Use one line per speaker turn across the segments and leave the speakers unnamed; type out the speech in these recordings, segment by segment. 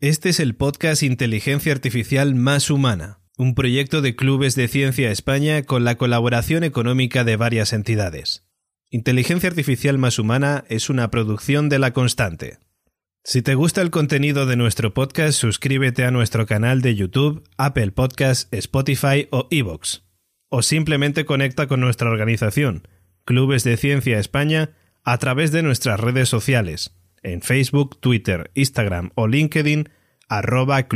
Este es el podcast Inteligencia Artificial Más Humana, un proyecto de Clubes de Ciencia España con la colaboración económica de varias entidades. Inteligencia Artificial Más Humana es una producción de La Constante. Si te gusta el contenido de nuestro podcast, suscríbete a nuestro canal de YouTube, Apple Podcasts, Spotify o Evox. O simplemente conecta con nuestra organización, Clubes de Ciencia España, a través de nuestras redes sociales en Facebook, Twitter, Instagram o LinkedIn, arroba.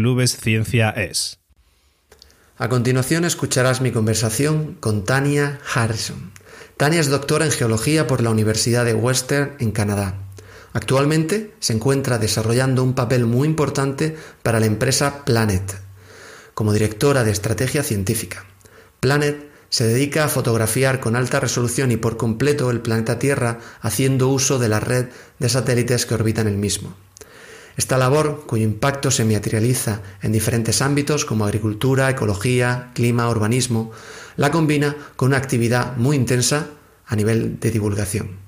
A continuación escucharás mi conversación con Tania Harrison. Tania es doctora en geología por la Universidad de Western en Canadá. Actualmente se encuentra desarrollando un papel muy importante para la empresa Planet, como directora de estrategia científica. Planet se dedica a fotografiar con alta resolución y por completo el planeta Tierra haciendo uso de la red de satélites que orbitan el mismo. Esta labor, cuyo impacto se materializa en diferentes ámbitos como agricultura, ecología, clima, urbanismo, la combina con una actividad muy intensa a nivel de divulgación.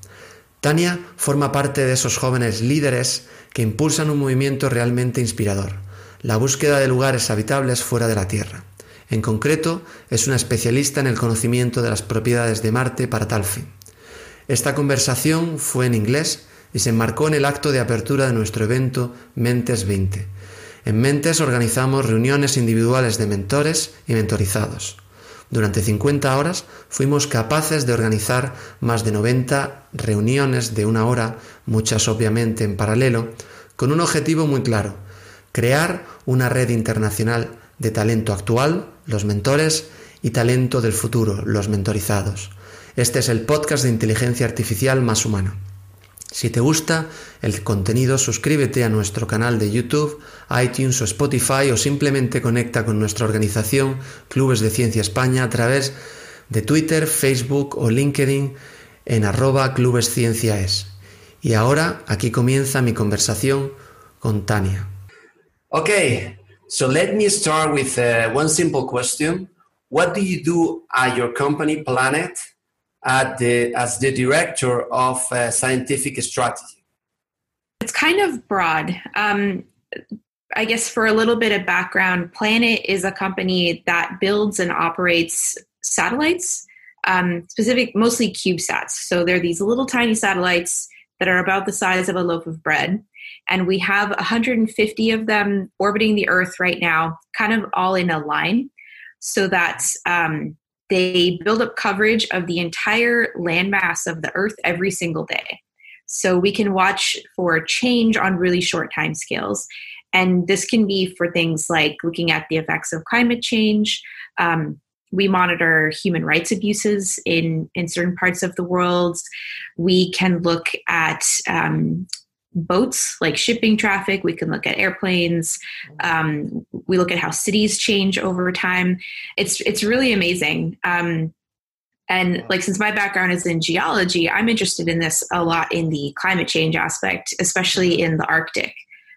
Tania forma parte de esos jóvenes líderes que impulsan un movimiento realmente inspirador, la búsqueda de lugares habitables fuera de la Tierra. En concreto, es una especialista en el conocimiento de las propiedades de Marte para tal fin. Esta conversación fue en inglés y se enmarcó en el acto de apertura de nuestro evento Mentes 20. En Mentes organizamos reuniones individuales de mentores y mentorizados. Durante 50 horas fuimos capaces de organizar más de 90 reuniones de una hora, muchas obviamente en paralelo, con un objetivo muy claro, crear una red internacional de talento actual, los mentores, y talento del futuro, los mentorizados. Este es el podcast de inteligencia artificial más humano. Si te gusta el contenido, suscríbete a nuestro canal de YouTube, iTunes o Spotify o simplemente conecta con nuestra organización Clubes de Ciencia España a través de Twitter, Facebook o LinkedIn en arroba clubescienciaes. Y ahora aquí comienza mi conversación con Tania. Ok, So let me start with uh, one simple question. What do you do at your company, Planet, at the, as the director of uh, scientific strategy?
It's kind of broad. Um, I guess for a little bit of background, Planet is a company that builds and operates satellites, um, specific mostly CubeSats. So they're these little tiny satellites that are about the size of a loaf of bread and we have 150 of them orbiting the Earth right now, kind of all in a line, so that um, they build up coverage of the entire landmass of the Earth every single day. So we can watch for change on really short time scales. And this can be for things like looking at the effects of climate change. Um, we monitor human rights abuses in, in certain parts of the world. We can look at um, boats like shipping traffic we can look at airplanes um, we look at how cities change over time. It's it's really amazing. Um, and like since my background is in geology i'm interested in this a lot in the climate change aspect especially in the arctic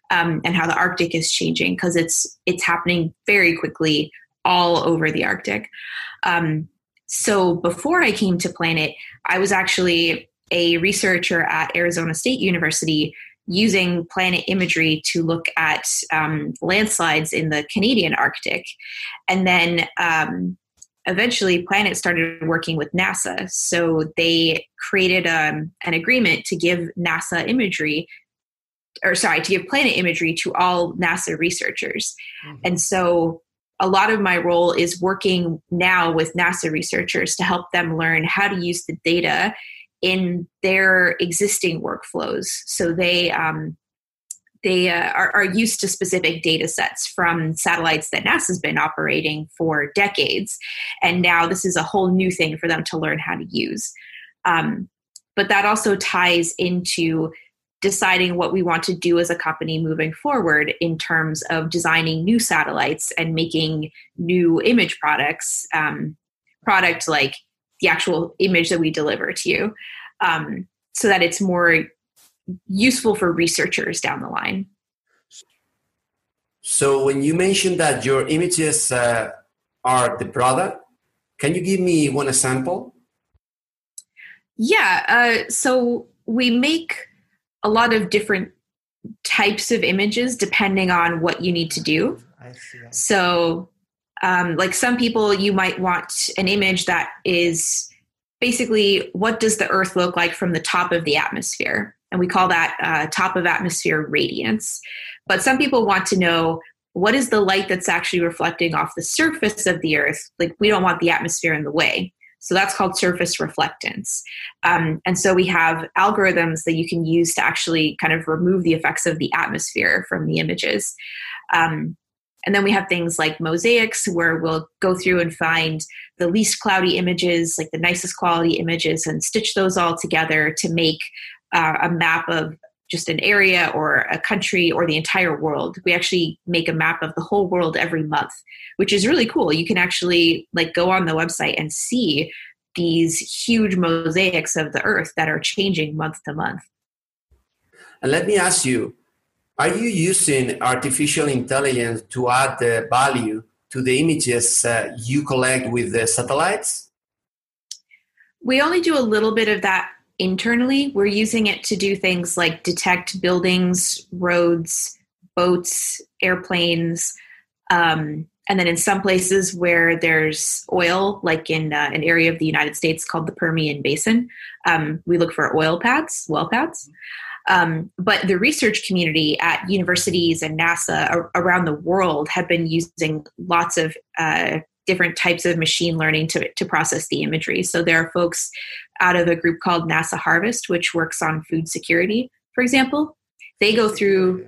um, and how the arctic is changing because it's it's happening very quickly all over the arctic. Um, so before i came to planet i was actually a researcher at Arizona State University using planet imagery to look at um, landslides in the Canadian Arctic. And then um, eventually, Planet started working with NASA. So they created um, an agreement to give NASA imagery, or sorry, to give planet imagery to all NASA researchers. Mm-hmm. And so a lot of my role is working now with NASA researchers to help them learn how to use the data in their existing workflows. So they um, they uh, are, are, used to specific data sets from satellites that NASA's been operating for decades, and now this is a whole new thing for them to learn how to use. Um, but that also ties into deciding what we want to do as a company moving forward in terms of designing new satellites and making new image products um, product like the actual image that we deliver to you um, so that it's more useful for researchers down the line.
So, when you mentioned that your images uh, are the product, can you give me one example?
Yeah. Uh, so, we make a lot of different types of images depending on what you need to do. I see. So, um, like some people, you might want an image that is basically what does the Earth look like from the top of the atmosphere? And we call that uh, top of atmosphere radiance. But some people want to know what is the light that's actually reflecting off the surface of the Earth? Like, we don't want the atmosphere in the way. So that's called surface reflectance. Um, and so we have algorithms that you can use to actually kind of remove the effects of the atmosphere from the images. Um, and then we have things like mosaics, where we'll go through and find the least cloudy images, like the nicest quality images, and stitch those all together to make uh, a map of just an area or a country or the entire world. We actually make a map of the whole world every month, which is really cool. You can actually like go on the website and see these huge mosaics of the earth that are changing month to month.
And let me ask you, are you using artificial intelligence to add the value to the images uh, you collect with the satellites?
We only do a little bit of that internally. We're using it to do things like detect buildings, roads, boats, airplanes. Um, and then in some places where there's oil, like in uh, an area of the United States called the Permian Basin, um, we look for oil pads, well pads. Um, but the research community at universities and NASA ar- around the world have been using lots of uh, different types of machine learning to, to process the imagery. So there are folks out of a group called NASA Harvest, which works on food security, for example. They go through,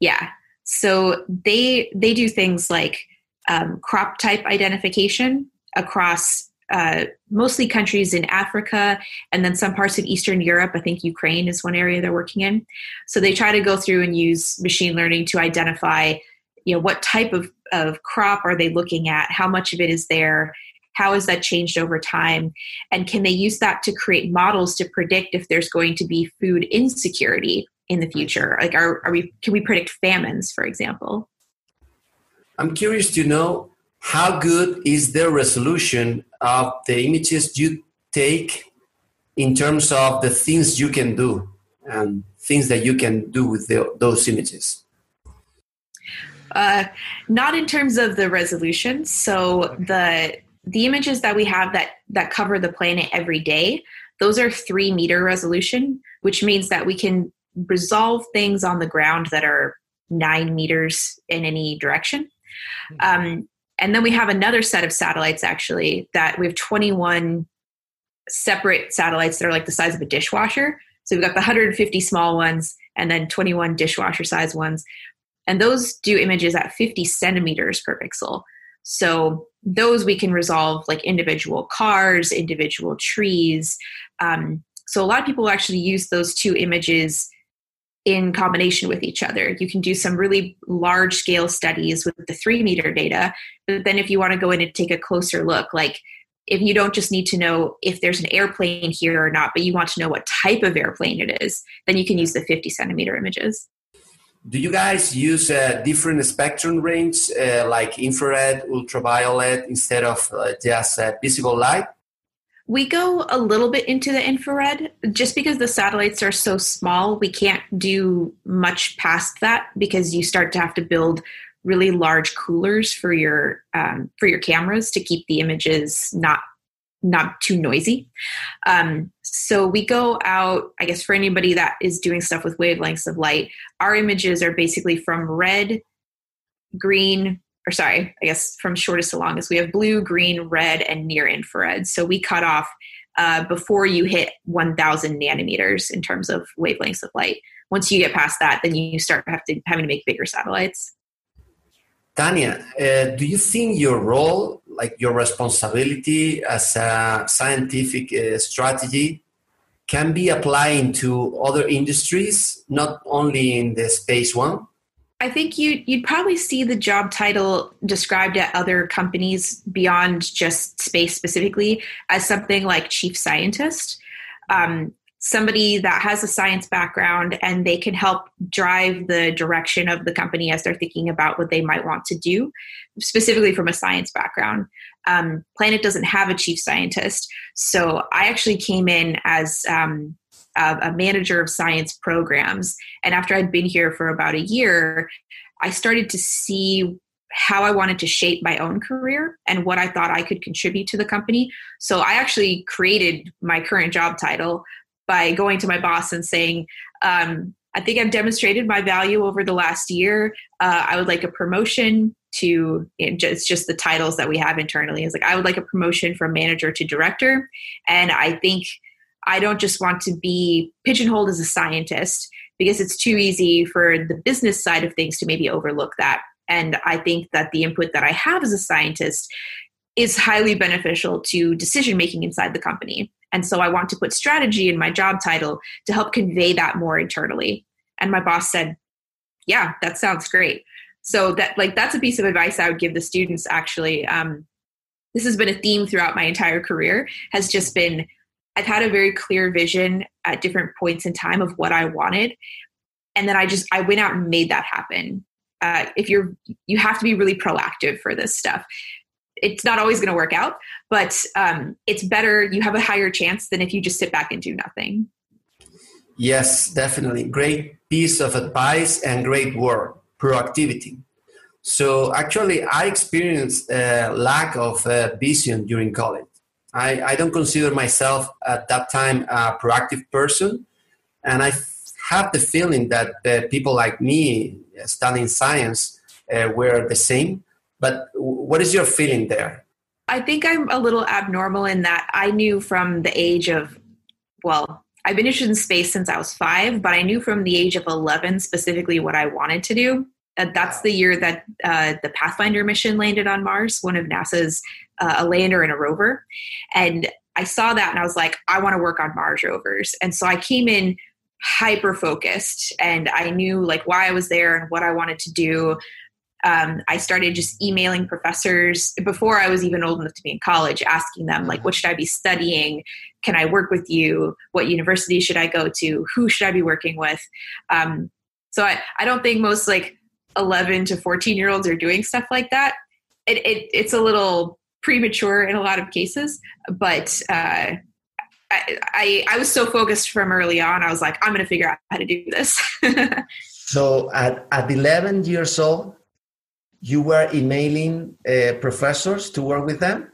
yeah. So they they do things like um, crop type identification across uh, mostly countries in Africa and then some parts of Eastern Europe. I think Ukraine is one area they're working in. So they try to go through and use machine learning to identify, you know, what type of, of crop are they looking at, how much of it is there, how has that changed over time, and can they use that to create models to predict if there's going to be food insecurity in the future? Like, are, are we can we predict famines, for example?
I'm curious to know how good is the resolution of the images you take in terms of the things you can do and things that you can do with the, those images?
Uh, not in terms of the resolution. So the the images that we have that that cover the planet every day, those are three meter resolution, which means that we can resolve things on the ground that are nine meters in any direction. Hmm. Um, and then we have another set of satellites actually that we have 21 separate satellites that are like the size of a dishwasher. So we've got the 150 small ones and then 21 dishwasher size ones. And those do images at 50 centimeters per pixel. So those we can resolve like individual cars, individual trees. Um, so a lot of people actually use those two images in combination with each other. You can do some really large scale studies with the three meter data, but then if you want to go in and take a closer look, like if you don't just need to know if there's an airplane here or not, but you want to know what type of airplane it is, then you can use the 50 centimeter images.
Do you guys use a different spectrum range uh, like infrared, ultraviolet instead of uh, just uh, visible light?
We go a little bit into the infrared just because the satellites are so small. We can't do much past that because you start to have to build really large coolers for your um, for your cameras to keep the images not not too noisy. Um, so we go out, I guess, for anybody that is doing stuff with wavelengths of light, our images are basically from red, green, or sorry, I guess from shortest to longest, we have blue, green, red, and near infrared. So we cut off uh, before you hit 1000 nanometers in terms of wavelengths of light. Once you get past that, then you start to, having to make bigger satellites.
Tanya, uh, do you think your role, like your responsibility as a scientific uh, strategy, can be applied to other industries, not only in the space one?
I think you you'd probably see the job title described at other companies beyond just space specifically as something like chief scientist. Um, somebody that has a science background and they can help drive the direction of the company as they're thinking about what they might want to do, specifically from a science background. Um, Planet doesn't have a chief scientist, so I actually came in as um, uh, a manager of science programs. And after I'd been here for about a year, I started to see how I wanted to shape my own career and what I thought I could contribute to the company. So I actually created my current job title by going to my boss and saying, um, I think I've demonstrated my value over the last year. Uh, I would like a promotion to it's just the titles that we have internally. It's like I would like a promotion from manager to director, and I think I don't just want to be pigeonholed as a scientist because it's too easy for the business side of things to maybe overlook that. And I think that the input that I have as a scientist is highly beneficial to decision making inside the company. And so I want to put strategy in my job title to help convey that more internally. And my boss said, Yeah, that sounds great. So that like that's a piece of advice I would give the students actually. Um, this has been a theme throughout my entire career, has just been I've had a very clear vision at different points in time of what I wanted. And then I just I went out and made that happen. Uh, if you're you have to be really proactive for this stuff it's not always going to work out, but um, it's better. You have a higher chance than if you just sit back and do nothing.
Yes, definitely. Great piece of advice and great work, proactivity. So actually, I experienced a lack of uh, vision during college. I, I don't consider myself at that time a proactive person, and I have the feeling that uh, people like me studying science uh, were the same but what is your feeling there?
I think I'm a little abnormal in that I knew from the age of, well, I've been interested in space since I was five, but I knew from the age of 11 specifically what I wanted to do. Uh, that's the year that uh, the Pathfinder mission landed on Mars, one of NASA's uh, a lander and a rover. And I saw that and I was like, I want to work on Mars rovers. And so I came in hyper focused and I knew like why I was there and what I wanted to do um, I started just emailing professors before I was even old enough to be in college, asking them like, what should I be studying? Can I work with you? What university should I go to? Who should I be working with? Um, so I, I don't think most like 11 to 14 year olds are doing stuff like that. It, it, it's a little premature in a lot of cases, but uh, I, I, I was so focused from early on. I was like, I'm going to figure out how to do this.
so at, at 11 years old, you were emailing uh, professors to work with them?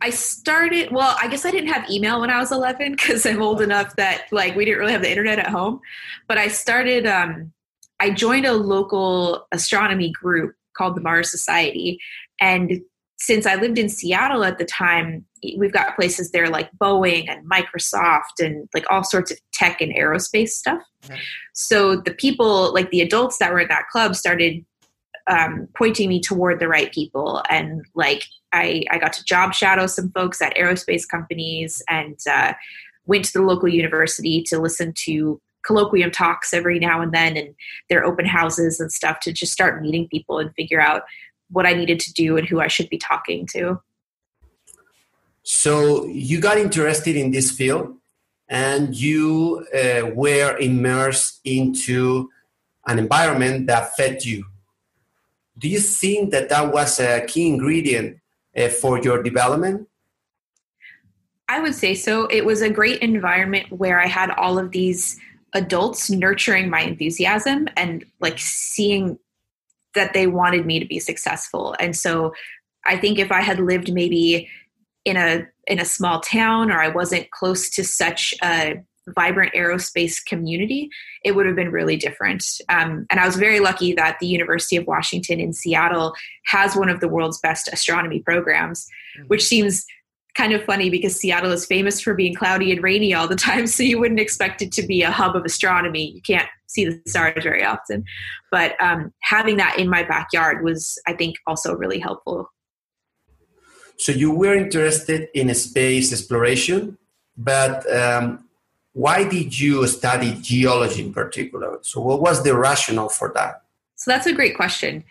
I started, well, I guess I didn't have email when I was 11 because I'm old enough that like we didn't really have the internet at home. But I started, um, I joined a local astronomy group called the Mars Society. And since I lived in Seattle at the time, we've got places there like Boeing and Microsoft and like all sorts of tech and aerospace stuff. So the people, like the adults that were in that club, started um, pointing me toward the right people and like I, I got to job shadow some folks at aerospace companies and uh, went to the local university to listen to colloquium talks every now and then and their open houses and stuff to just start meeting people and figure out what I needed to do and who I should be talking to.
So you got interested in this field and you uh, were immersed into an environment that fed you do you think that that was a key ingredient uh, for your development?
I would say so. It was a great environment where I had all of these adults nurturing my enthusiasm and like seeing that they wanted me to be successful. And so I think if I had lived maybe in a in a small town or I wasn't close to such a vibrant aerospace community, it would have been really different. Um, and I was very lucky that the University of Washington in Seattle has one of the world's best astronomy programs, mm-hmm. which seems kind of funny because Seattle is famous for being cloudy and rainy all the time. So you wouldn't expect it to be a hub of astronomy. You can't see the stars very often. But um, having that in my backyard was, I think, also really helpful.
So you were interested in space exploration, but um, why did you study geology in particular? So, what was the rationale for that?
So, that's a great question.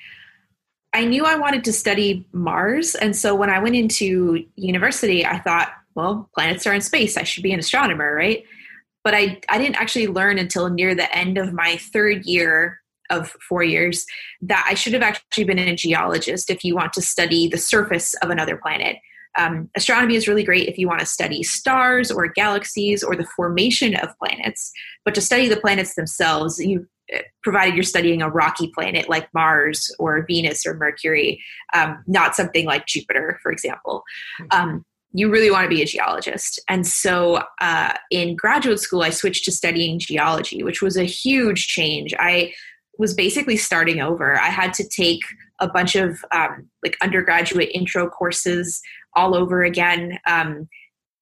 I knew I wanted to study Mars. And so, when I went into university, I thought, well, planets are in space. I should be an astronomer, right? But I, I didn't actually learn until near the end of my third year of four years that I should have actually been a geologist if you want to study the surface of another planet. Um, astronomy is really great if you want to study stars or galaxies or the formation of planets. But to study the planets themselves, you provided you're studying a rocky planet like Mars or Venus or Mercury, um, not something like Jupiter, for example. Hmm. Um, you really want to be a geologist. And so uh, in graduate school, I switched to studying geology, which was a huge change. I was basically starting over. I had to take a bunch of um, like undergraduate intro courses all over again. Um,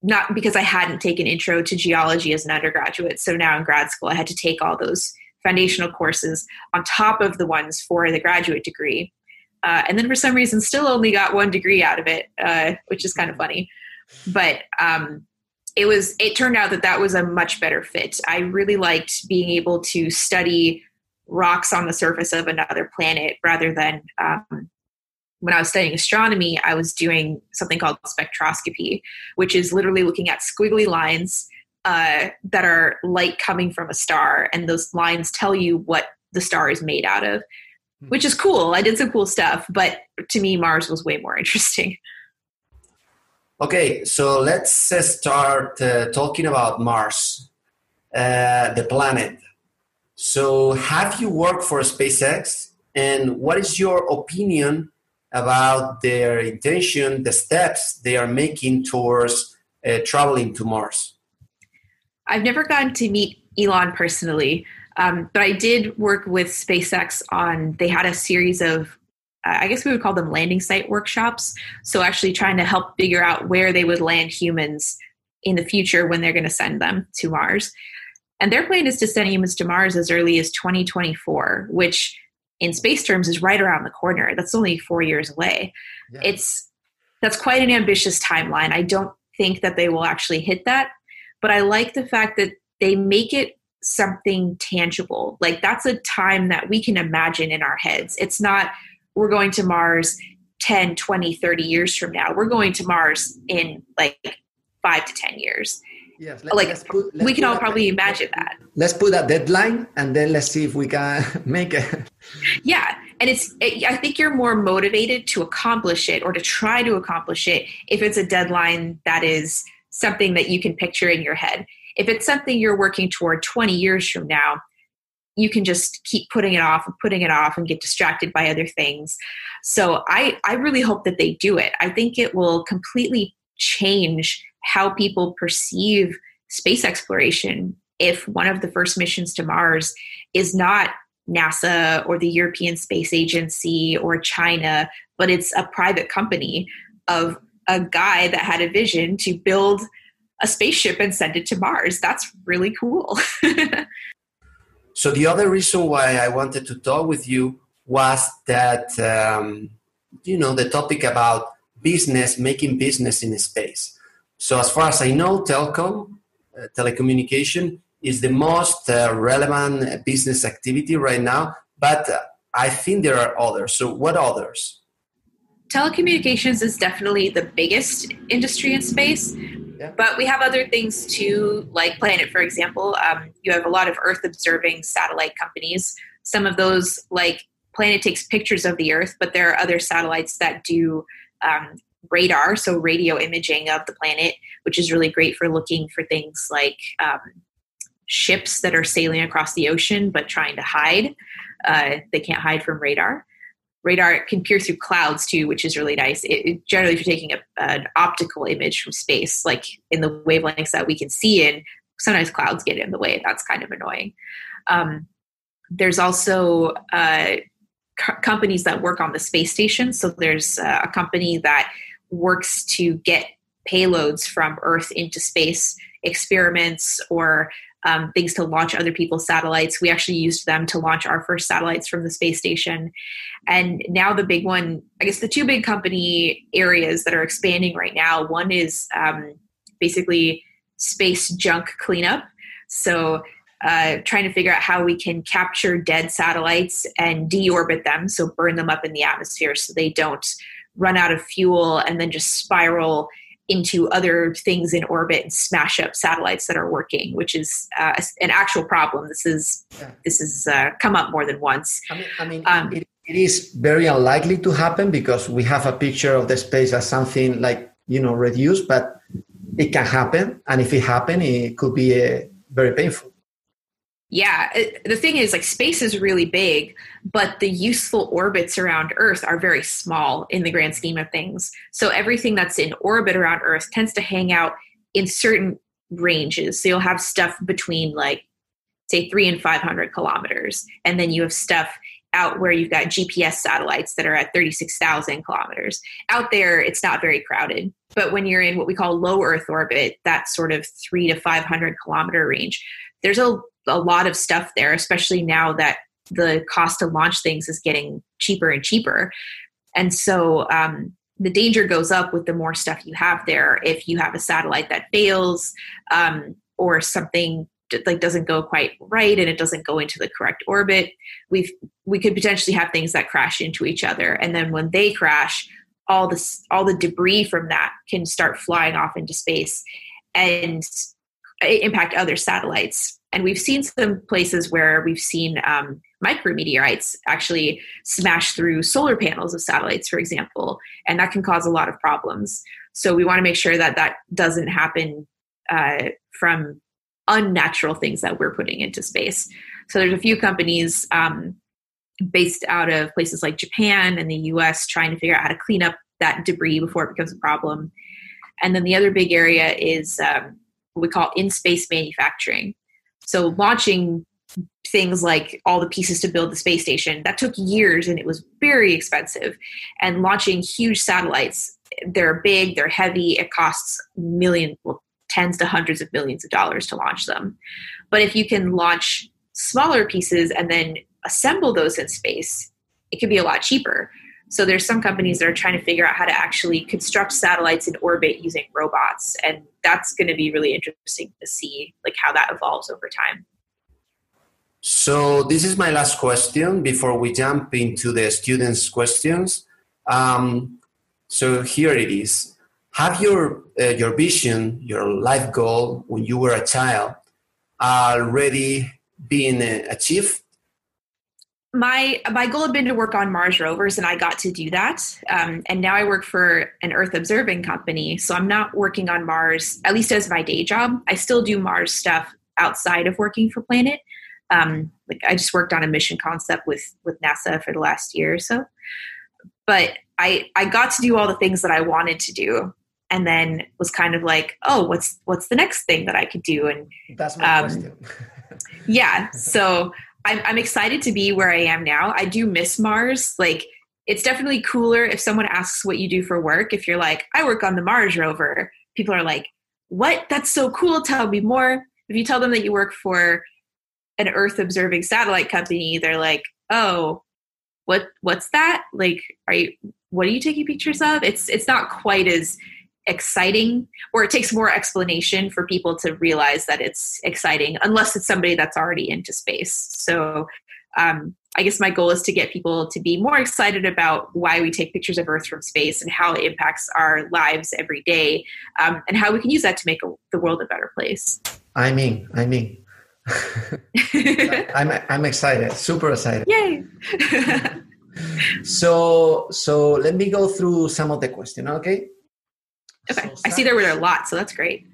not because I hadn't taken intro to geology as an undergraduate. So now in grad school, I had to take all those foundational courses on top of the ones for the graduate degree. Uh, and then for some reason, still only got one degree out of it, uh, which is kind of funny. But um, it was. It turned out that that was a much better fit. I really liked being able to study rocks on the surface of another planet rather than um, when I was studying astronomy, I was doing something called spectroscopy, which is literally looking at squiggly lines uh, that are light coming from a star, and those lines tell you what the star is made out of, hmm. which is cool. I did some cool stuff, but to me, Mars was way more interesting.
Okay, so let's uh, start uh, talking about Mars, uh, the planet. So, have you worked for SpaceX? And what is your opinion about their intention, the steps they are making towards uh, traveling to Mars?
I've never gotten to meet Elon personally, um, but I did work with SpaceX on, they had a series of, uh, I guess we would call them landing site workshops. So actually trying to help figure out where they would land humans in the future when they're going to send them to Mars. And their plan is to send humans to Mars as early as 2024, which in space terms is right around the corner. That's only four years away. Yeah. It's that's quite an ambitious timeline. I don't think that they will actually hit that, but I like the fact that they make it something tangible. Like that's a time that we can imagine in our heads. It's not we're going to Mars 10, 20, 30 years from now. We're going to Mars in like 5 to 10 years. Yes, let, like put, we can all probably imagine that.
Let's put a deadline and then let's see if we can make it.
Yeah, and it's it, I think you're more motivated to accomplish it or to try to accomplish it if it's a deadline that is something that you can picture in your head. If it's something you're working toward 20 years from now, you can just keep putting it off and putting it off and get distracted by other things. So I I really hope that they do it. I think it will completely change how people perceive space exploration if one of the first missions to Mars is not NASA or the European Space Agency or China, but it's a private company of a guy that had a vision to build a spaceship and send it to Mars. That's really cool.
so, the other reason why I wanted to talk with you was that, um, you know, the topic about business, making business in space. So as far as I know, telecom, uh, telecommunication is the most uh, relevant business activity right now, but uh, I think there are others. So what others?
Telecommunications is definitely the biggest industry in space, yeah. but we have other things too, like Planet, for example. Um, you have a lot of Earth observing satellite companies. Some of those, like Planet, takes pictures of the Earth, but there are other satellites that do um, radar, so radio imaging of the planet, which is really great for looking for things like um, ships that are sailing across the ocean but trying to hide. Uh, they can't hide from radar. Radar can peer through clouds too, which is really nice. It, it, generally, if you're taking a, an optical image from space, like in the wavelengths that we can see in, sometimes clouds get in the way. That's kind of annoying. Um, there's also uh, co- companies that work on the space station. So there's uh, a company that works to get payloads from Earth into space, experiments or um, things to launch other people's satellites. We actually used them to launch our first satellites from the space station. And now the big one, I guess the two big company areas that are expanding right now one is um, basically space junk cleanup. So uh, trying to figure out how we can capture dead satellites and deorbit them, so burn them up in the atmosphere so they don't run out of fuel and then just spiral into other things in orbit and smash up satellites that are working, which is uh, an actual problem. This is yeah. this has uh, come up more than once.
I mean, I mean um, it, it is very unlikely to happen because we have a picture of the space as something like you know reduced, but it can happen, and if it happen, it could be uh, very painful.
Yeah, it, the thing is, like, space is really big, but the useful orbits around Earth are very small in the grand scheme of things. So everything that's in orbit around Earth tends to hang out in certain ranges. So you'll have stuff between, like, say, three and 500 kilometers, and then you have stuff out where you've got GPS satellites that are at 36,000 kilometers. Out there, it's not very crowded. But when you're in what we call low Earth orbit, that sort of three to 500 kilometer range, there's a, a lot of stuff there, especially now that the cost to launch things is getting cheaper and cheaper. And so um, the danger goes up with the more stuff you have there. If you have a satellite that fails um, or something like doesn't go quite right and it doesn't go into the correct orbit we've we could potentially have things that crash into each other. And then when they crash all this all the debris from that can start flying off into space and impact other satellites. And we've seen some places where we've seen um, micrometeorites actually smash through solar panels of satellites for example and that can cause a lot of problems. So we want to make sure that that doesn't happen uh, from unnatural things that we're putting into space. So there's a few companies um, based out of places like Japan and the US trying to figure out how to clean up that debris before it becomes a problem. And then the other big area is um, what we call in space manufacturing. So launching things like all the pieces to build the space station that took years and it was very expensive and launching huge satellites they're big they're heavy it costs million well tens to hundreds of millions of dollars to launch them. But if you can launch smaller pieces and then assemble those in space, it can be a lot cheaper. So there's some companies that are trying to figure out how to actually construct satellites in orbit using robots, and that's going to be really interesting to see like how that evolves over time.
So this is my last question before we jump into the students' questions. Um, so here it is have your uh, your vision, your life goal when you were a child already been uh, achieved?
My my goal had been to work on Mars rovers, and I got to do that. Um, and now I work for an Earth observing company, so I'm not working on Mars at least as my day job. I still do Mars stuff outside of working for Planet. Um, like I just worked on a mission concept with with NASA for the last year or so. But I I got to do all the things that I wanted to do and then was kind of like, oh, what's what's the next thing that I could do? And
that's my um, question.
yeah, so I'm I'm excited to be where I am now. I do miss Mars. Like, it's definitely cooler if someone asks what you do for work. If you're like, I work on the Mars rover, people are like, what? That's so cool. Tell me more. If you tell them that you work for an Earth observing satellite company, they're like, oh, what what's that? Like, are you what are you taking pictures of? It's it's not quite as exciting or it takes more explanation for people to realize that it's exciting unless it's somebody that's already into space. So um, i guess my goal is to get people to be more excited about why we take pictures of earth from space and how it impacts our lives every day um, and how we can use that to make a, the world a better place.
I mean i mean. I'm, I'm excited super excited.
Yay!
So so let me go through some of the questions okay
Okay. So I see there were a lot, so that's great.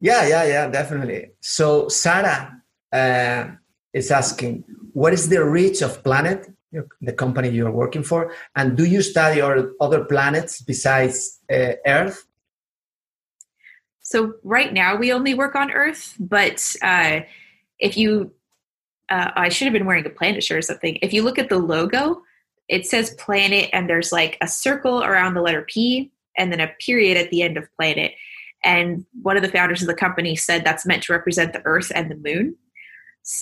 Yeah, yeah, yeah, definitely. So Sarah uh, is asking, what is the reach of Planet, the company you are working for, and do you study or other planets besides uh, Earth?
So right now we only work on Earth, but uh, if you, uh, I should have been wearing a planet shirt or something. If you look at the logo, it says planet, and there's like a circle around the letter P, and then a period at the end of planet. And one of the founders of the company said that's meant to represent the Earth and the Moon.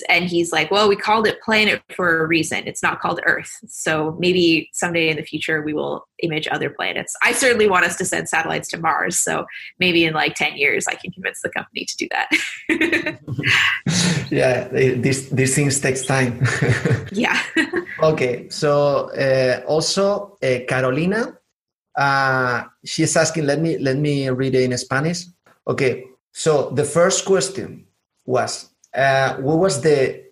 And he's like, well, we called it planet for a reason. It's not called Earth. So maybe someday in the future we will image other planets. I certainly want us to send satellites to Mars. So maybe in like 10 years I can convince the company to do that.
yeah, these, these things takes time.
yeah.
okay. So uh, also, uh, Carolina uh, she's asking, let me, let me read it in Spanish. Okay, so the first question was, uh, what was the,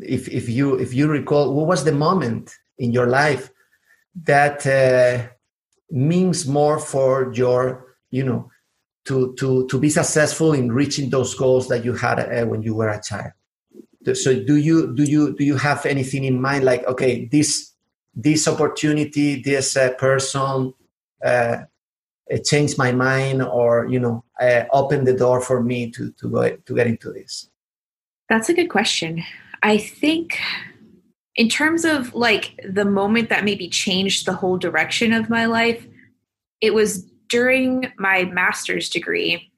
if, if, you, if you recall, what was the moment in your life that uh, means more for your you know, to to to be successful in reaching those goals that you had uh, when you were a child? So do you do you do you have anything in mind like okay this this opportunity this uh, person changed my mind or you know uh, opened the door for me to to go to get into this?
That's a good question. I think in terms of like the moment that maybe changed the whole direction of my life, it was during my master's degree.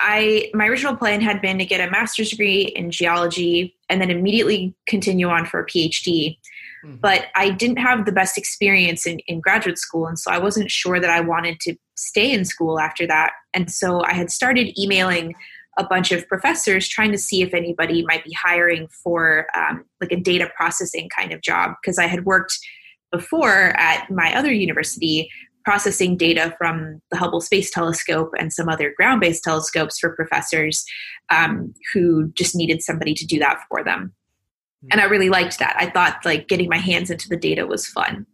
I my original plan had been to get a master's degree in geology and then immediately continue on for a PhD. Mm-hmm. But I didn't have the best experience in, in graduate school, and so I wasn't sure that I wanted to stay in school after that. And so I had started emailing a bunch of professors trying to see if anybody might be hiring for um, like a data processing kind of job because I had worked before at my other university processing data from the Hubble Space Telescope and some other ground based telescopes for professors um, who just needed somebody to do that for them. And I really liked that. I thought like getting my hands into the data was fun.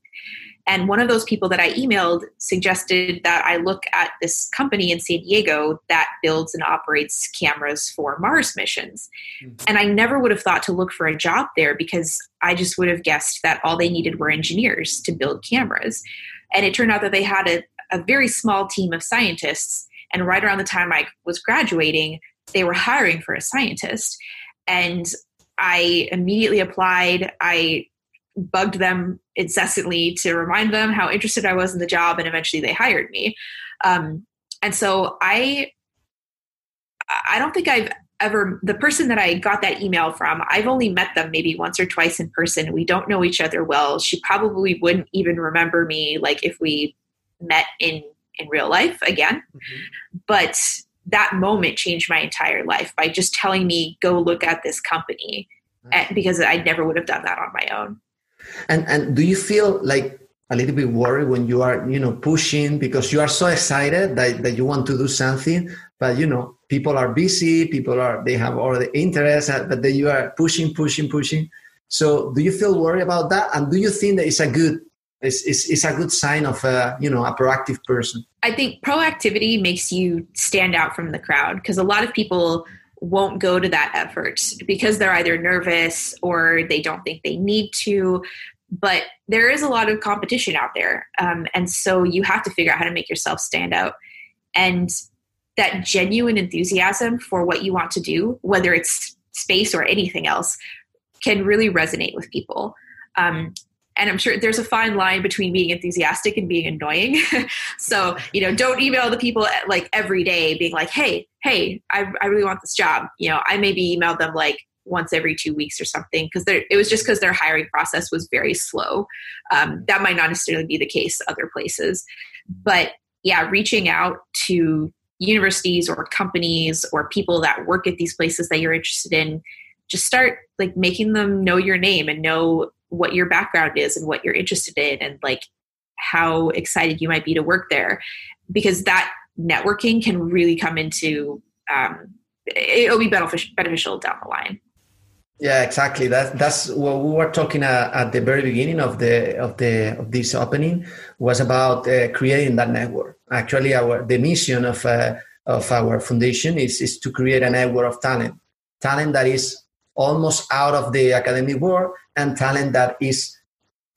And one of those people that I emailed suggested that I look at this company in San Diego that builds and operates cameras for Mars missions. Mm-hmm. And I never would have thought to look for a job there because I just would have guessed that all they needed were engineers to build cameras. And it turned out that they had a, a very small team of scientists. And right around the time I was graduating, they were hiring for a scientist. And I immediately applied. I bugged them incessantly to remind them how interested I was in the job, and eventually they hired me. Um, and so I, I don't think I've ever the person that I got that email from. I've only met them maybe once or twice in person. We don't know each other well. She probably wouldn't even remember me, like if we met in in real life again. Mm-hmm. But that moment changed my entire life by just telling me go look at this company mm-hmm. because I never would have done that on my own.
And and do you feel like a little bit worried when you are you know pushing because you are so excited that, that you want to do something but you know people are busy people are they have all the interest uh, but then you are pushing pushing pushing so do you feel worried about that and do you think that it's a good it's, it's, it's a good sign of a you know a proactive person
i think proactivity makes you stand out from the crowd because a lot of people won't go to that effort because they're either nervous or they don't think they need to. But there is a lot of competition out there. Um, and so you have to figure out how to make yourself stand out. And that genuine enthusiasm for what you want to do, whether it's space or anything else, can really resonate with people. Um, and i'm sure there's a fine line between being enthusiastic and being annoying. So you know don't email the people like every day being like hey hey i, I really want this job. You know i maybe emailed them like once every two weeks or something because it was just because their hiring process was very slow. Um, that might not necessarily be the case other places. But yeah reaching out to universities or companies or people that work at these places that you're interested in just start like making them know your name and know what your background is and what you're interested in and like how excited you might be to work there. Because that networking can really come into um, it'll be beneficial down the line.
Yeah exactly. That, that's what we were talking uh, at the very beginning of the of the of this opening was about uh, creating that network. Actually our the mission of uh, of our foundation is is to create a network of talent talent that is almost out of the academic world and talent that is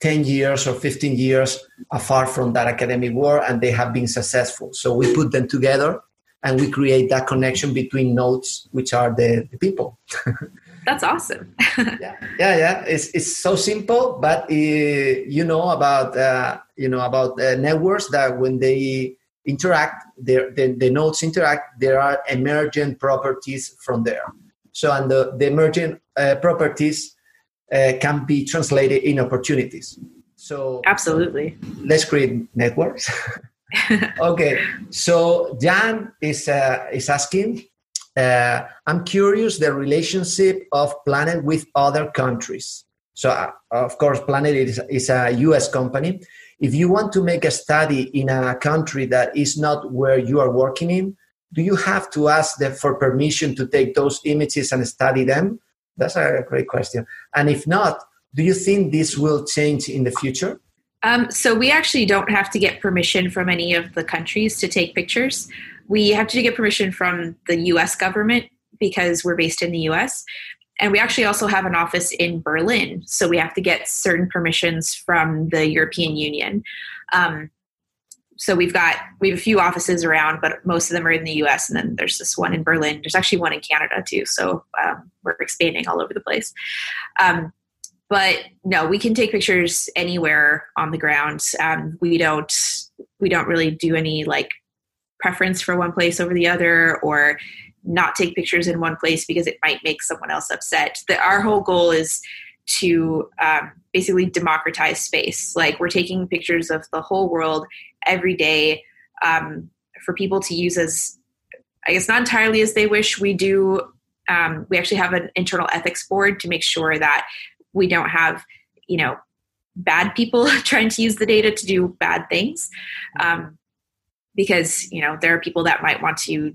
10 years or 15 years afar from that academic world and they have been successful. So we put them together and we create that connection between nodes, which are the, the people.
That's awesome.
yeah, yeah, yeah. It's, it's so simple, but uh, you know about uh, you know about uh, networks that when they interact, the, the nodes interact, there are emergent properties from there. So, and the, the emergent uh, properties uh, can be translated in opportunities. So,
absolutely.
Let's create networks. okay, so Jan is uh, is asking. Uh, I'm curious the relationship of Planet with other countries. So, uh, of course, Planet is, is a U.S. company. If you want to make a study in a country that is not where you are working in, do you have to ask them for permission to take those images and study them? That's a great question. And if not, do you think this will change in the future?
Um, so we actually don't have to get permission from any of the countries to take pictures. We have to get permission from the U.S. government because we're based in the U.S. And we actually also have an office in Berlin, so we have to get certain permissions from the European Union. Um, so we've got we have a few offices around, but most of them are in the U.S. And then there's this one in Berlin. There's actually one in Canada too. So um, we're expanding all over the place. Um, but no, we can take pictures anywhere on the ground. Um, we don't we don't really do any like preference for one place over the other or not take pictures in one place because it might make someone else upset. The, our whole goal is to um, basically democratize space. Like we're taking pictures of the whole world every day um, for people to use as, I guess, not entirely as they wish. We do. Um, we actually have an internal ethics board to make sure that we don't have, you know, bad people trying to use the data to do bad things. Um, because you know there are people that might want to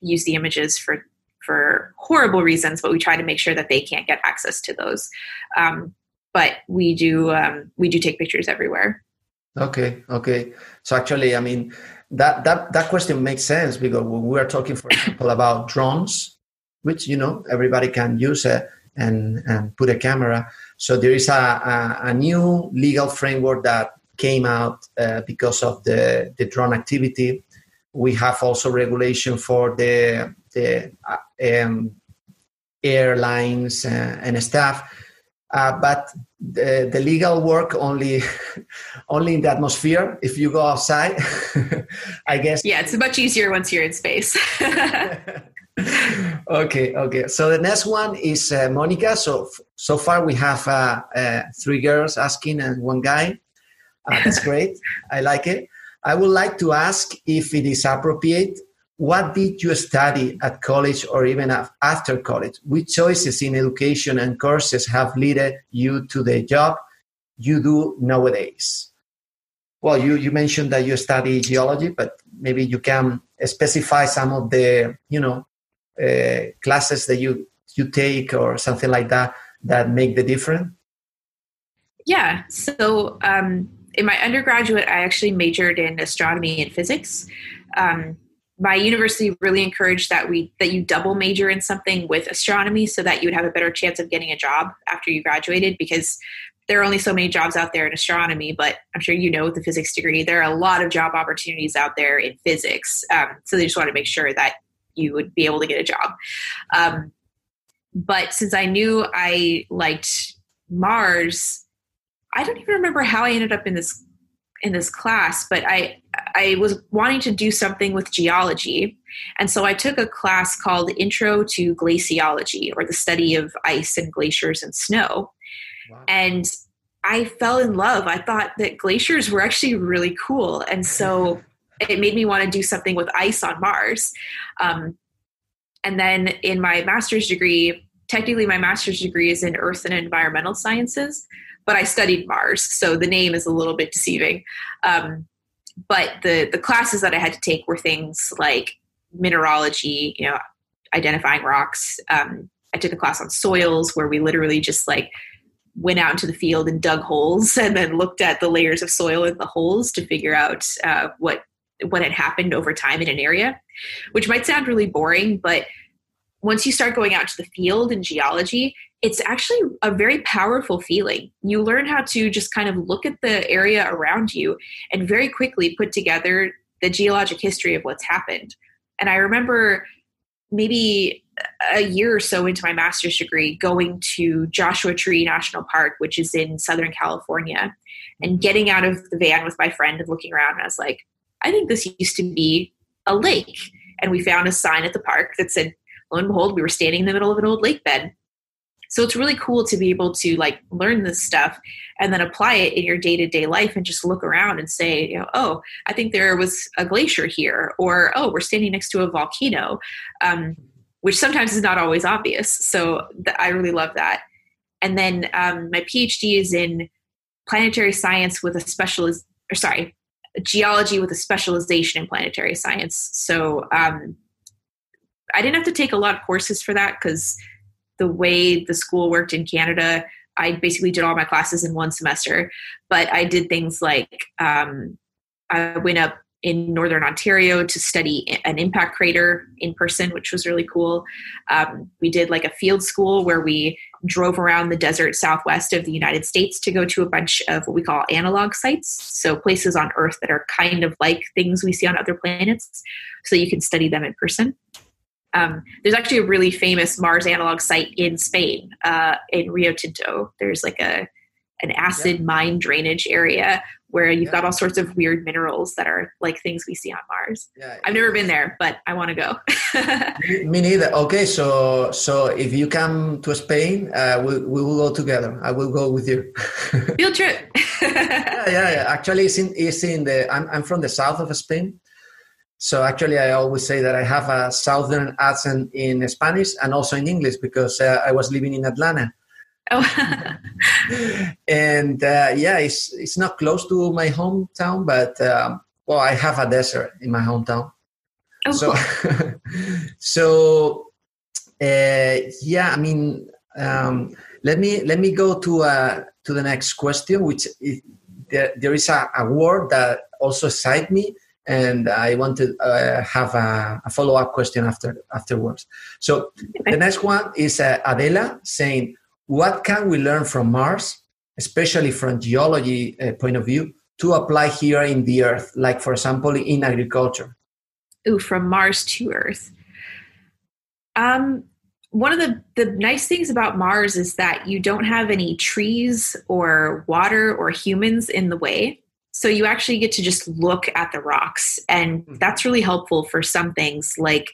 use the images for for horrible reasons, but we try to make sure that they can't get access to those. Um, but we do um, we do take pictures everywhere.
Okay, okay. So actually, I mean that that that question makes sense because when we are talking, for example, about drones, which you know everybody can use it and and put a camera. So there is a, a, a new legal framework that came out uh, because of the the drone activity we have also regulation for the um, airlines uh, and stuff. Uh, but the, the, legal work only only in the atmosphere. If you go outside, I guess.
Yeah, it's much easier once you're in space.
okay, okay. So the next one is uh, Monica. So so far we have uh, uh, three girls asking and one guy. that's great. I like it. I would like to ask if it is appropriate. What did you study at college or even after college? Which choices in education and courses have led you to the job you do nowadays? Well, you, you mentioned that you study geology, but maybe you can specify some of the, you know, uh, classes that you you take or something like that that make the difference.
Yeah. So um, in my undergraduate, I actually majored in astronomy and physics. Um, my university really encouraged that we that you double major in something with astronomy so that you would have a better chance of getting a job after you graduated because there are only so many jobs out there in astronomy but i'm sure you know with the physics degree. There are a lot of job opportunities out there in physics um, so they just want to make sure that you would be able to get a job. Um, but since i knew i liked mars I don't even remember how I ended up in this in this class, but I I was wanting to do something with geology, and so I took a class called Intro to Glaciology, or the study of ice and glaciers and snow, wow. and I fell in love. I thought that glaciers were actually really cool, and so it made me want to do something with ice on Mars. Um, and then in my master's degree, technically my master's degree is in Earth and Environmental Sciences, but I studied Mars, so the name is a little bit deceiving. Um, but the the classes that I had to take were things like mineralogy, you know, identifying rocks. Um, I took a class on soils where we literally just like went out into the field and dug holes and then looked at the layers of soil in the holes to figure out uh, what what had happened over time in an area, which might sound really boring, but once you start going out to the field in geology, it's actually a very powerful feeling. You learn how to just kind of look at the area around you and very quickly put together the geologic history of what's happened. And I remember maybe a year or so into my master's degree going to Joshua Tree National Park, which is in Southern California, and mm-hmm. getting out of the van with my friend and looking around. And I was like, I think this used to be a lake. And we found a sign at the park that said, lo and behold, we were standing in the middle of an old lake bed so it's really cool to be able to like learn this stuff and then apply it in your day-to-day life and just look around and say you know oh i think there was a glacier here or oh we're standing next to a volcano um, which sometimes is not always obvious. So th- i really love that. And then um, my phd is in planetary science with a specialist or sorry geology with a specialization in planetary science. So um, i didn't have to take a lot of courses for that because the way the school worked in Canada, I basically did all my classes in one semester. But I did things like um, I went up in northern Ontario to study an impact crater in person, which was really cool. Um, we did like a field school where we drove around the desert southwest of the United States to go to a bunch of what we call analog sites. So, places on Earth that are kind of like things we see on other planets, so you can study them in person. Um, there's actually a really famous Mars analog site in Spain, uh, in Rio Tinto. There's like a an acid mine drainage area where you've got all sorts of weird minerals that are like things we see on Mars. Yeah, I've never been there, but I want to go.
me, neither. Okay, so so if you come to Spain, uh, we, we will go together. I will go with you.
Field trip.
yeah, yeah, yeah. Actually, it's in, it's in the. I'm I'm from the south of Spain. So actually, I always say that I have a southern accent in Spanish and also in English because uh, I was living in Atlanta. Oh. and uh, yeah, it's it's not close to my hometown, but um, well, I have a desert in my hometown. Oh, so, so uh, yeah, I mean, um, let me let me go to uh, to the next question, which is, there, there is a, a word that also excites me and I want to uh, have a, a follow up question after afterwards. So the next one is uh, Adela saying, what can we learn from Mars, especially from geology uh, point of view, to apply here in the Earth, like for example in agriculture?
Ooh, from Mars to Earth. Um, one of the, the nice things about Mars is that you don't have any trees or water or humans in the way. So you actually get to just look at the rocks. And hmm. that's really helpful for some things like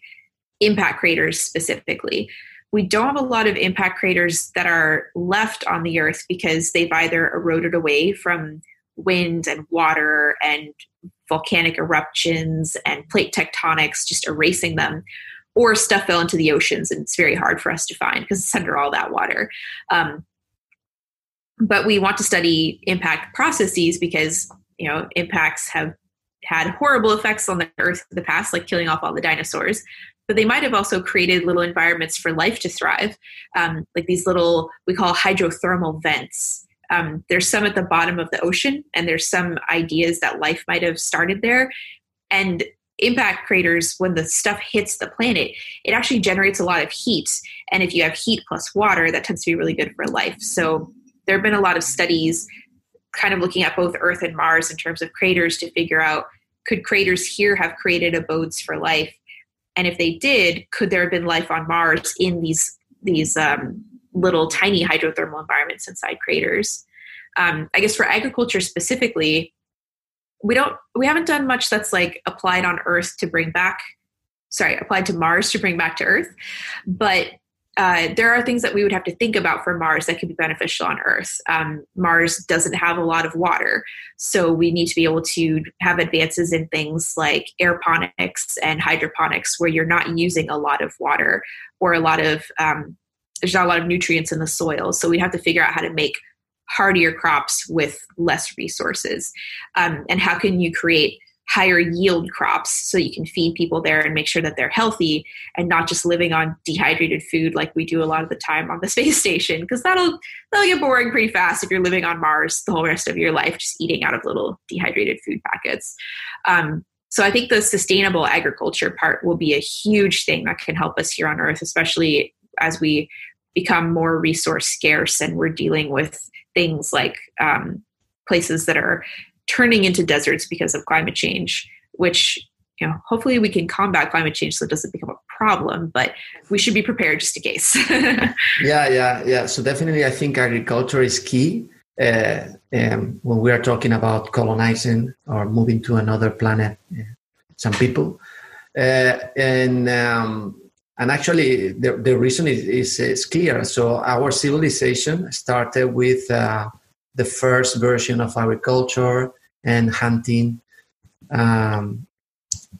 impact craters specifically we don't have a lot of impact craters that are left on the earth because they've either eroded away from wind and water and volcanic eruptions and plate tectonics just erasing them or stuff fell into the oceans and it's very hard for us to find because it's under all that water um, but we want to study impact processes because you know impacts have had horrible effects on the earth in the past like killing off all the dinosaurs but they might have also created little environments for life to thrive, um, like these little we call hydrothermal vents. Um, there's some at the bottom of the ocean, and there's some ideas that life might have started there. And impact craters, when the stuff hits the planet, it actually generates a lot of heat. And if you have heat plus water, that tends to be really good for life. So there have been a lot of studies kind of looking at both Earth and Mars in terms of craters to figure out could craters here have created abodes for life and if they did, could there have been life on Mars in these these um, little tiny hydrothermal environments inside craters? Um, I guess for agriculture specifically, we don't we haven't done much that's like applied on Earth to bring back sorry applied to Mars to bring back to Earth, but uh, there are things that we would have to think about for Mars that could be beneficial on Earth. Um, Mars doesn't have a lot of water, so we need to be able to have advances in things like aeroponics and hydroponics, where you're not using a lot of water or a lot of um, there's not a lot of nutrients in the soil. So we'd have to figure out how to make hardier crops with less resources, um, and how can you create higher yield crops so you can feed people there and make sure that they're healthy and not just living on dehydrated food like we do a lot of the time on the space station because that'll that'll get boring pretty fast if you're living on Mars the whole rest of your life just eating out of little dehydrated food packets. Um, so I think the sustainable agriculture part will be a huge thing that can help us here on Earth, especially as we become more resource scarce and we're dealing with things like um, places that are turning into deserts because of climate change, which you know hopefully we can combat climate change so it doesn't become a problem but we should be prepared just in case.
Yeah yeah yeah. So definitely i think agriculture is key. Uh, um, when we are talking about colonizing or moving to another planet uh, some people. Uh, and um, and actually the, the reason is, is, is, clear. So our civilization started with uh, the first version of agriculture and hunting um,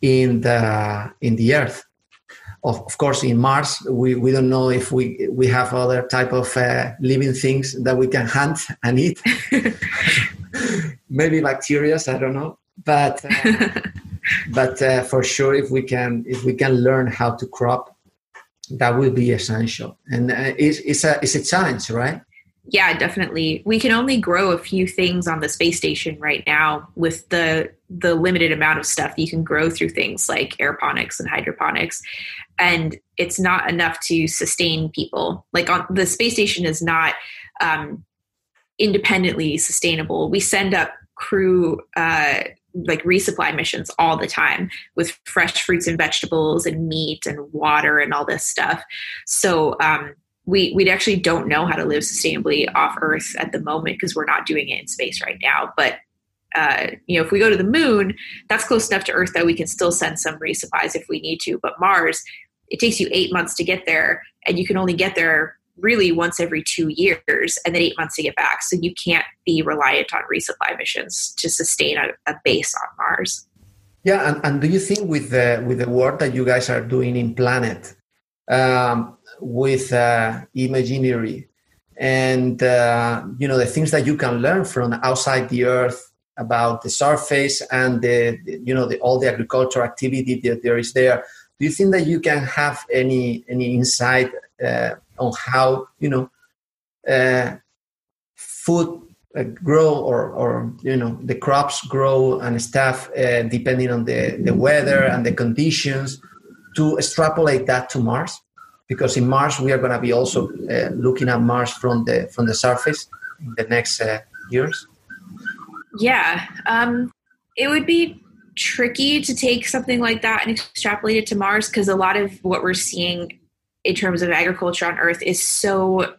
in the in the earth. Of, of, course, in Mars, we, we don't know if we we have other type of uh, living things that we can hunt and eat. Maybe bacteria, I don't know, but uh, but uh, for sure, if we can if we can learn how to crop, that will be essential, and uh, it's, it's a it's a challenge, right?
Yeah, definitely. We can only grow a few things on the space station right now with the the limited amount of stuff you can grow through things like aeroponics and hydroponics. And it's not enough to sustain people. Like on the space station is not um, independently sustainable. We send up crew uh, like resupply missions all the time with fresh fruits and vegetables and meat and water and all this stuff. So um, we we actually don't know how to live sustainably off Earth at the moment because we're not doing it in space right now. But uh, you know, if we go to the moon, that's close enough to Earth that we can still send some resupplies if we need to. But Mars, it takes you eight months to get there, and you can only get there really once every two years, and then eight months to get back. So you can't be reliant on resupply missions to sustain a, a base on Mars.
Yeah, and, and do you think with the with the work that you guys are doing in Planet, um, with uh, imagineering and uh, you know the things that you can learn from outside the earth about the surface and the, you know the, all the agricultural activity that there is there. Do you think that you can have any any insight uh, on how you know uh, food uh, grow or or you know the crops grow and stuff uh, depending on the the weather and the conditions to extrapolate that to mars because in Mars we are going to be also uh, looking at Mars from the from the surface in the next uh, years.
Yeah, um, it would be tricky to take something like that and extrapolate it to Mars because a lot of what we're seeing in terms of agriculture on Earth is so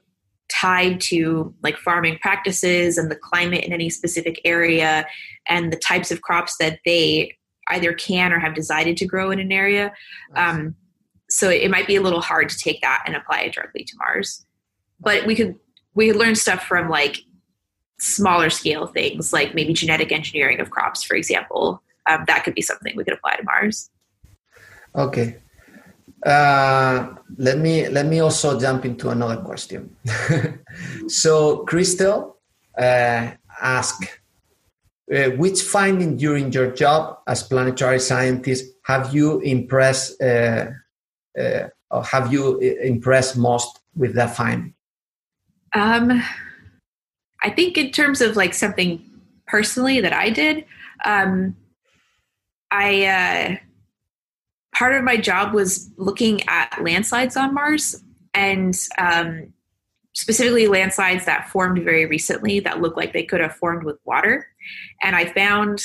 tied to like farming practices and the climate in any specific area and the types of crops that they either can or have decided to grow in an area. Um, so it might be a little hard to take that and apply it directly to Mars. But we could we could learn stuff from like smaller scale things, like maybe genetic engineering of crops, for example. Um, that could be something we could apply to Mars.
Okay. Uh, let me let me also jump into another question. so, Crystal uh, uh, which finding during your job as planetary scientist have you impressed uh, uh, or have you impressed most with that finding?
Um, I think in terms of like something personally that I did, um, I uh, part of my job was looking at landslides on Mars and um, specifically landslides that formed very recently that look like they could have formed with water. And I found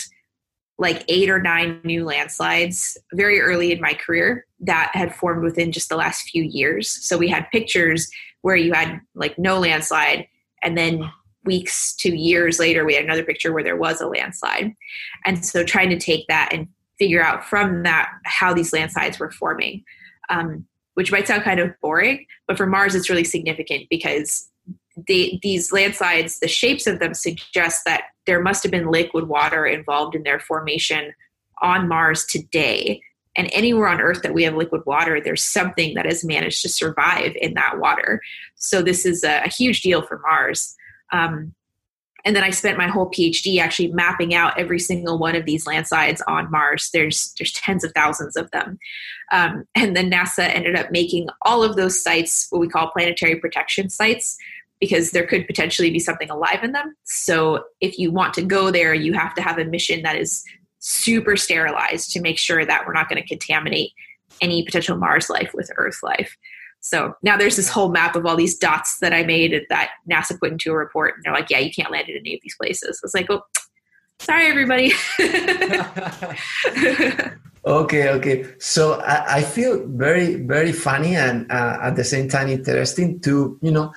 like eight or nine new landslides very early in my career that had formed within just the last few years. So we had pictures where you had like no landslide, and then weeks to years later, we had another picture where there was a landslide. And so trying to take that and figure out from that how these landslides were forming, um, which might sound kind of boring, but for Mars, it's really significant because these landslides, the shapes of them suggest that there must have been liquid water involved in their formation on Mars today. And anywhere on Earth that we have liquid water, there's something that has managed to survive in that water. So this is a, a huge deal for Mars. Um, and then I spent my whole PhD actually mapping out every single one of these landslides on Mars. There's there's tens of thousands of them, um, and then NASA ended up making all of those sites what we call planetary protection sites, because there could potentially be something alive in them. So if you want to go there, you have to have a mission that is super sterilized to make sure that we're not going to contaminate any potential Mars life with Earth life. So now there's this whole map of all these dots that I made that NASA put into a report, and they're like, "Yeah, you can't land in any of these places." It's like, "Oh, sorry, everybody."
okay, okay. So I, I, feel very, very funny and uh, at the same time interesting to you know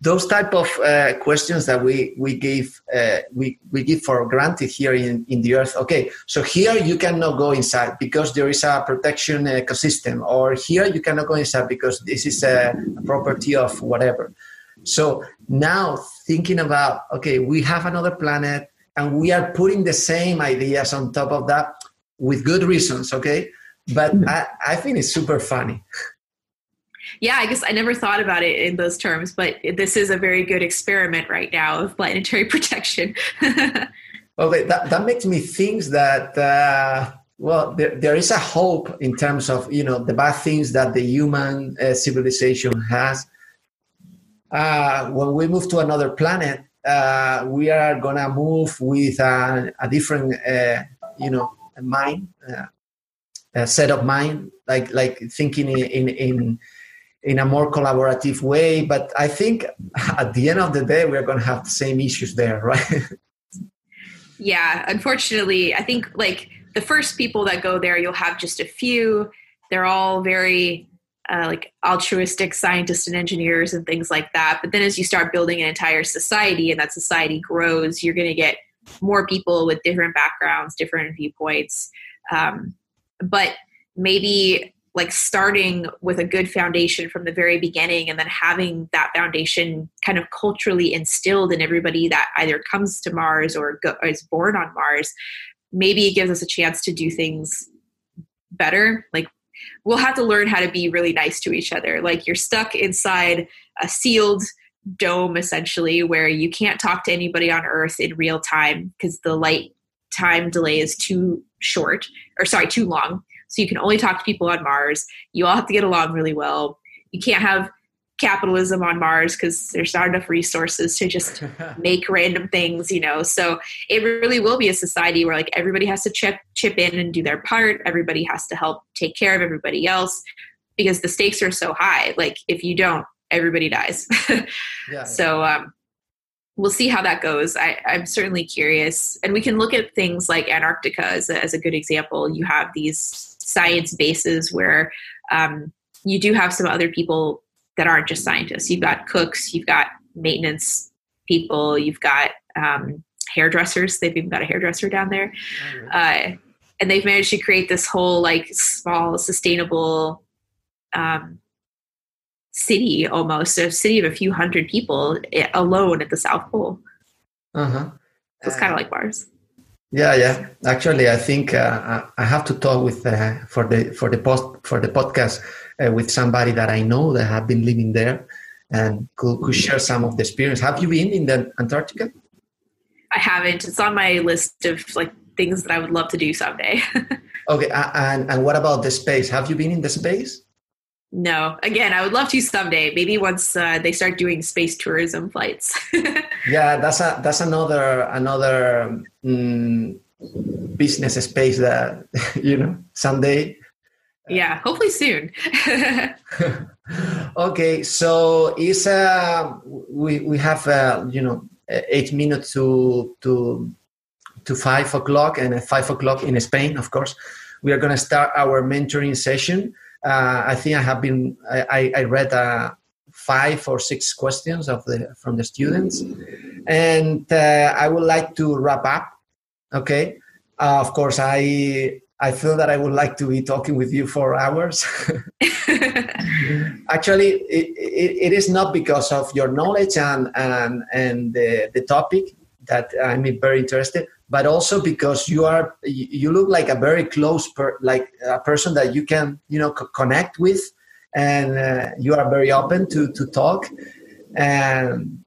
those type of uh, questions that we we give uh, we we give for granted here in in the earth. Okay so here you cannot go inside because there is a protection ecosystem or here you cannot go inside because this is a, a property of whatever. So now thinking about okay we have another planet and we are putting the same ideas on top of that with good reasons okay? But mm. I, I think it's super funny
yeah, I guess I never thought about it in those terms, but this is a very good experiment right now of planetary protection.
okay, that, that makes me think that, uh, well, there, there is a hope in terms of, you know, the bad things that the human uh, civilization has. uh, when we move to another planet, uh, we are gonna move with a, a different, uh, you know, mind, uh, a set of mind, like like thinking in in in a more collaborative way. But I think at the end of the day, we're gonna have the same issues there, right?
yeah, unfortunately, I think like the first people that go there, you'll have just a few. They're all very uh, like altruistic scientists and engineers and things like that. But then as you start building an entire society and that society grows, you're going to get more people with different backgrounds, different viewpoints. Um, but maybe like starting with a good foundation from the very beginning and then having that foundation kind of culturally instilled in everybody that either comes to Mars or, go, or is born on Mars, maybe it gives us a chance to do things better. Like we'll have to learn how to be really nice to each other. Like you're stuck inside a sealed dome essentially where you can't talk to anybody on earth in real time because the light time delay is too short or sorry too long so you can only talk to people on mars you all have to get along really well you can't have capitalism on Mars because there's not enough resources to just make random things, you know. So it really will be a society where like everybody has to chip chip in and do their part. Everybody has to help take care of everybody else because the stakes are so high. Like if you don't, everybody dies. yeah. So um, we'll see how that goes. I, I'm certainly curious, and we can look at things like Antarctica as a, as a good example. You have these science bases where um, you do have some other people that aren't just scientists. You've got cooks, you've got maintenance people, you've got um, hairdressers. They've even got a hairdresser down there. Uh, and they've managed to create this whole like small sustainable um, city almost a city of a few hundred people eh, alone at the south pole uh-huh. so it's kind of like mars
yeah yeah actually i think uh, i have to talk with uh, for the for the post for the podcast uh, with somebody that I know that have been living there and could, could share some of the experience. Have you been in the Antarctica?
I haven't. It's on my list of like things that I would love to do someday.
okay, and and what about the space? Have you been in the space?
No. Again, I would love to someday. Maybe once uh, they start doing space tourism flights.
yeah, that's a that's another another um, business space that you know someday
yeah hopefully soon
okay so is uh we we have uh, you know eight minutes to to to five o'clock and at five o'clock in spain of course we are going to start our mentoring session uh, i think i have been i i read uh, five or six questions of the from the students. And uh, i would like to wrap up okay? Uh, of course i I feel that I would like to be talking with you for hours. Actually, it, it, it is not because of your knowledge and, and, and the, the topic that I'm very interested, but also because you are you look like a very close per, like a person that you can you know connect with, and uh, you are very open to to talk and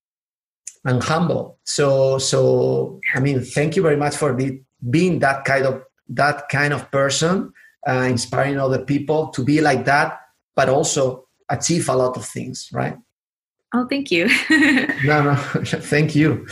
and humble. So so I mean, thank you very much for the, being that kind of that kind of person, uh, inspiring other people to be like that, but also achieve a lot of things, right?
Oh, thank you.
no, no, thank you.